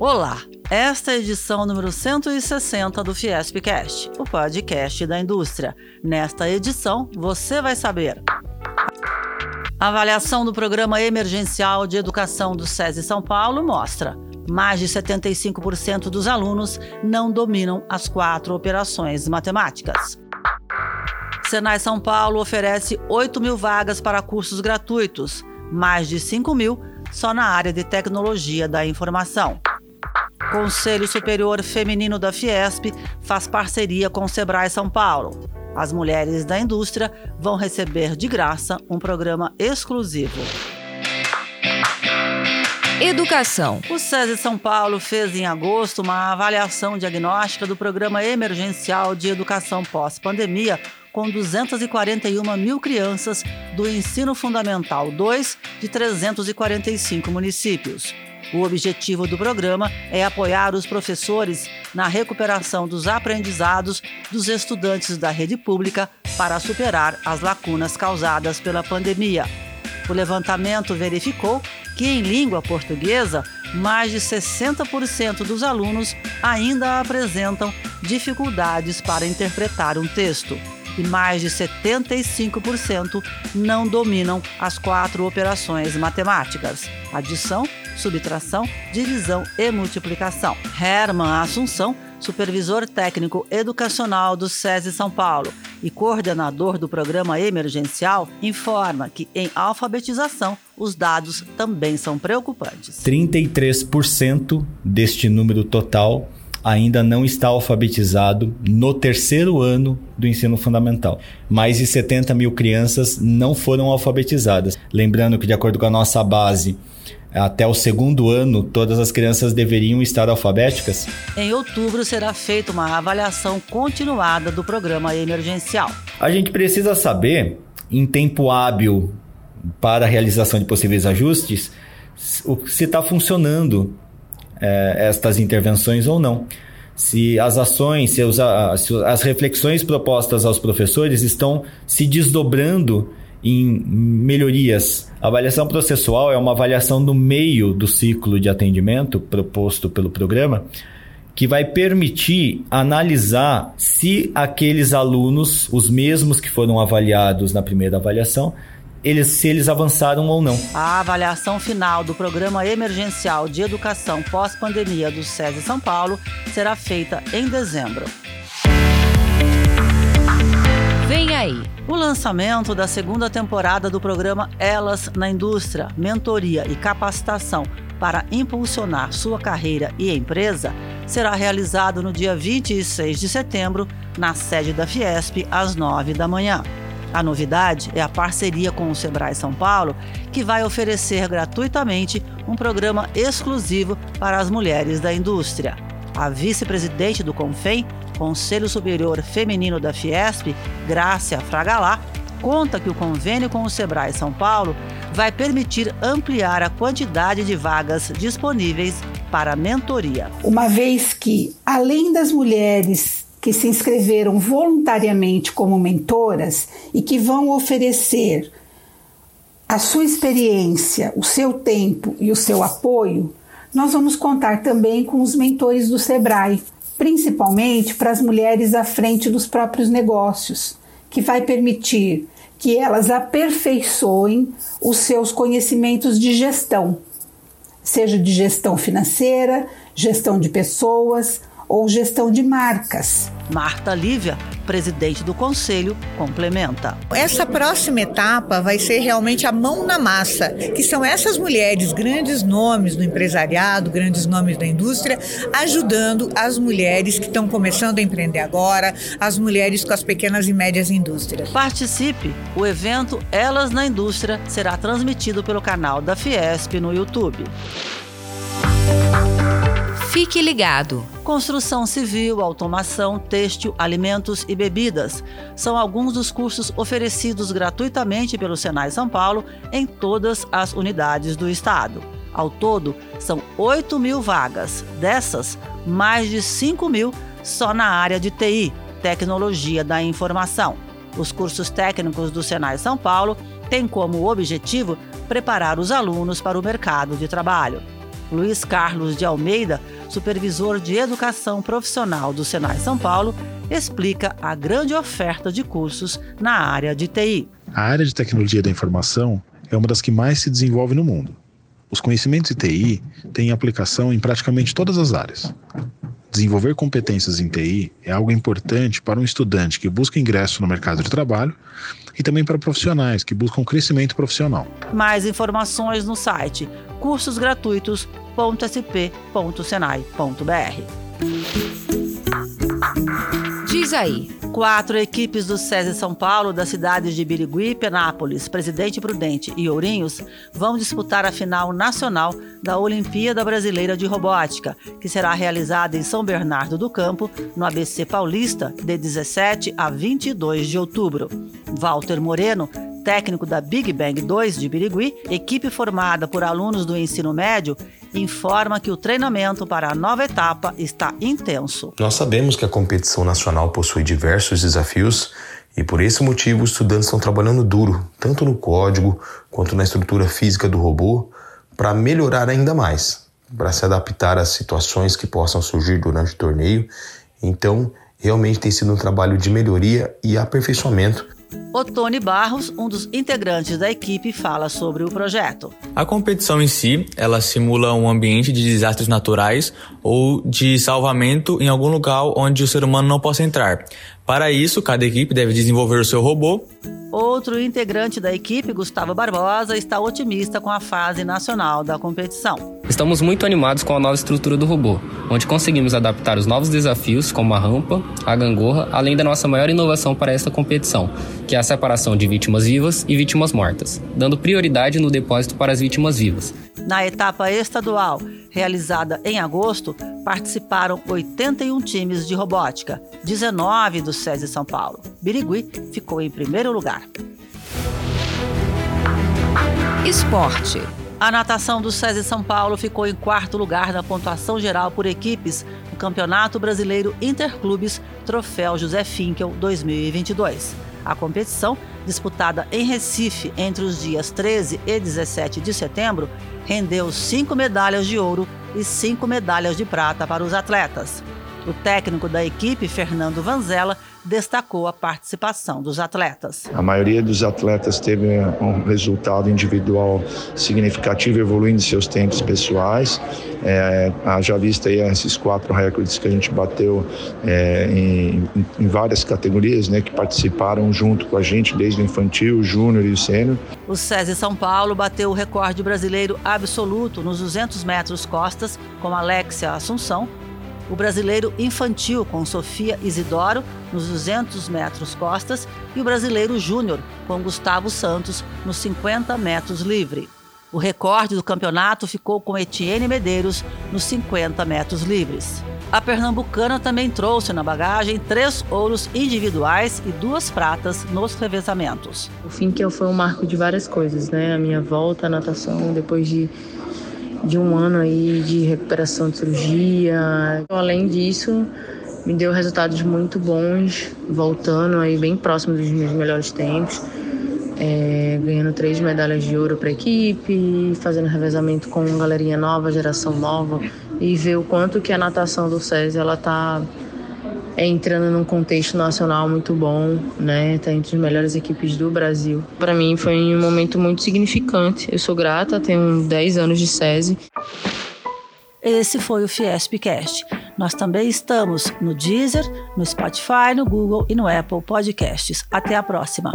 Olá, esta é a edição número 160 do Fiespcast, o podcast da indústria. Nesta edição, você vai saber. A avaliação do Programa Emergencial de Educação do SESI São Paulo mostra mais de 75% dos alunos não dominam as quatro operações matemáticas. Senai São Paulo oferece 8 mil vagas para cursos gratuitos, mais de 5 mil só na área de tecnologia da informação. Conselho Superior Feminino da Fiesp faz parceria com o Sebrae São Paulo. As mulheres da indústria vão receber de graça um programa exclusivo. Educação. O SESI São Paulo fez em agosto uma avaliação diagnóstica do Programa Emergencial de Educação Pós-Pandemia com 241 mil crianças do Ensino Fundamental 2 de 345 municípios. O objetivo do programa é apoiar os professores na recuperação dos aprendizados dos estudantes da rede pública para superar as lacunas causadas pela pandemia. O levantamento verificou que, em língua portuguesa, mais de 60% dos alunos ainda apresentam dificuldades para interpretar um texto e mais de 75% não dominam as quatro operações matemáticas: adição, subtração, divisão e multiplicação. Herman Assunção, supervisor técnico educacional do SESI São Paulo e coordenador do programa emergencial, informa que em alfabetização os dados também são preocupantes. 33% deste número total ainda não está alfabetizado no terceiro ano do ensino fundamental. Mais de 70 mil crianças não foram alfabetizadas. Lembrando que, de acordo com a nossa base, até o segundo ano, todas as crianças deveriam estar alfabéticas? Em outubro será feita uma avaliação continuada do programa emergencial. A gente precisa saber, em tempo hábil para a realização de possíveis ajustes, se está funcionando é, estas intervenções ou não. Se as ações, se, os, se as reflexões propostas aos professores estão se desdobrando em melhorias. A avaliação processual é uma avaliação do meio do ciclo de atendimento proposto pelo programa, que vai permitir analisar se aqueles alunos, os mesmos que foram avaliados na primeira avaliação, eles, se eles avançaram ou não. A avaliação final do Programa Emergencial de Educação Pós-Pandemia do SESI São Paulo será feita em dezembro. Vem aí! O lançamento da segunda temporada do programa Elas na Indústria, Mentoria e Capacitação para impulsionar sua carreira e empresa será realizado no dia 26 de setembro, na sede da Fiesp, às 9 da manhã. A novidade é a parceria com o Sebrae São Paulo, que vai oferecer gratuitamente um programa exclusivo para as mulheres da indústria. A vice-presidente do CONFEM, Conselho Superior Feminino da Fiesp, Grácia Fragalá, conta que o convênio com o Sebrae São Paulo vai permitir ampliar a quantidade de vagas disponíveis para mentoria. Uma vez que, além das mulheres que se inscreveram voluntariamente como mentoras e que vão oferecer a sua experiência, o seu tempo e o seu apoio, nós vamos contar também com os mentores do Sebrae, principalmente para as mulheres à frente dos próprios negócios, que vai permitir que elas aperfeiçoem os seus conhecimentos de gestão, seja de gestão financeira, gestão de pessoas, ou gestão de marcas. Marta Lívia, presidente do conselho, complementa. Essa próxima etapa vai ser realmente a mão na massa, que são essas mulheres, grandes nomes do empresariado, grandes nomes da indústria, ajudando as mulheres que estão começando a empreender agora, as mulheres com as pequenas e médias indústrias. Participe! O evento Elas na Indústria será transmitido pelo canal da Fiesp no YouTube. Fique ligado. Construção civil, automação, têxtil, alimentos e bebidas são alguns dos cursos oferecidos gratuitamente pelo Senai São Paulo em todas as unidades do estado. Ao todo, são 8 mil vagas. Dessas, mais de 5 mil só na área de TI, Tecnologia da Informação. Os cursos técnicos do Senai São Paulo têm como objetivo preparar os alunos para o mercado de trabalho. Luiz Carlos de Almeida, supervisor de educação profissional do Senai São Paulo, explica a grande oferta de cursos na área de TI. A área de tecnologia da informação é uma das que mais se desenvolve no mundo. Os conhecimentos de TI têm aplicação em praticamente todas as áreas. Desenvolver competências em TI é algo importante para um estudante que busca ingresso no mercado de trabalho e também para profissionais que buscam crescimento profissional. Mais informações no site cursosgratuitos.sp.senai.br. Diz aí. Quatro equipes do SESI São Paulo, das cidades de Birigui, Penápolis, Presidente Prudente e Ourinhos, vão disputar a final nacional da Olimpíada Brasileira de Robótica, que será realizada em São Bernardo do Campo, no ABC Paulista, de 17 a 22 de outubro. Walter Moreno técnico da Big Bang 2 de Birigui, equipe formada por alunos do ensino médio, informa que o treinamento para a nova etapa está intenso. Nós sabemos que a competição nacional possui diversos desafios e por esse motivo os estudantes estão trabalhando duro, tanto no código quanto na estrutura física do robô, para melhorar ainda mais, para se adaptar às situações que possam surgir durante o torneio. Então, realmente tem sido um trabalho de melhoria e aperfeiçoamento Otone Barros, um dos integrantes da equipe, fala sobre o projeto. A competição em si, ela simula um ambiente de desastres naturais ou de salvamento em algum lugar onde o ser humano não possa entrar. Para isso, cada equipe deve desenvolver o seu robô. Outro integrante da equipe, Gustavo Barbosa, está otimista com a fase nacional da competição. Estamos muito animados com a nova estrutura do robô, onde conseguimos adaptar os novos desafios, como a rampa, a gangorra, além da nossa maior inovação para esta competição, que é a separação de vítimas vivas e vítimas mortas, dando prioridade no depósito para as vítimas vivas. Na etapa estadual, realizada em agosto, participaram 81 times de robótica, 19 do SESI São Paulo. Birigui ficou em primeiro lugar. Esporte. A natação do SESI São Paulo ficou em quarto lugar na pontuação geral por equipes no Campeonato Brasileiro Interclubes Troféu José Finkel 2022. A competição, disputada em Recife entre os dias 13 e 17 de setembro, rendeu cinco medalhas de ouro e cinco medalhas de prata para os atletas. O técnico da equipe, Fernando Vanzella, destacou a participação dos atletas. A maioria dos atletas teve um resultado individual significativo, evoluindo seus tempos pessoais. É, já vista aí esses quatro recordes que a gente bateu é, em, em, várias categorias, né, que participaram junto com a gente, desde o infantil, o júnior e o sênior. O SESI São Paulo bateu o recorde brasileiro absoluto nos 200 metros costas com Alexia Assunção, o brasileiro infantil com Sofia Isidoro nos 200 metros costas e o brasileiro júnior com Gustavo Santos nos 50 metros livre. O recorde do campeonato ficou com Etienne Medeiros nos 50 metros livres. A pernambucana também trouxe na bagagem três ouros individuais e duas pratas nos revezamentos. O fim que foi um marco de várias coisas, né? A minha volta à natação depois de de um ano aí de recuperação de cirurgia. Além disso, me deu resultados muito bons, voltando aí bem próximo dos meus melhores tempos. É, ganhando três medalhas de ouro para a equipe, fazendo revezamento com galerinha nova, geração nova, e ver o quanto que a natação do SESI ela tá é entrando num contexto nacional muito bom, né? Tá entre as melhores equipes do Brasil. Para mim foi um momento muito significante. Eu sou grata, tenho 10 anos de SESI. Esse foi o Fiespcast. Nós também estamos no Deezer, no Spotify, no Google e no Apple Podcasts. Até a próxima.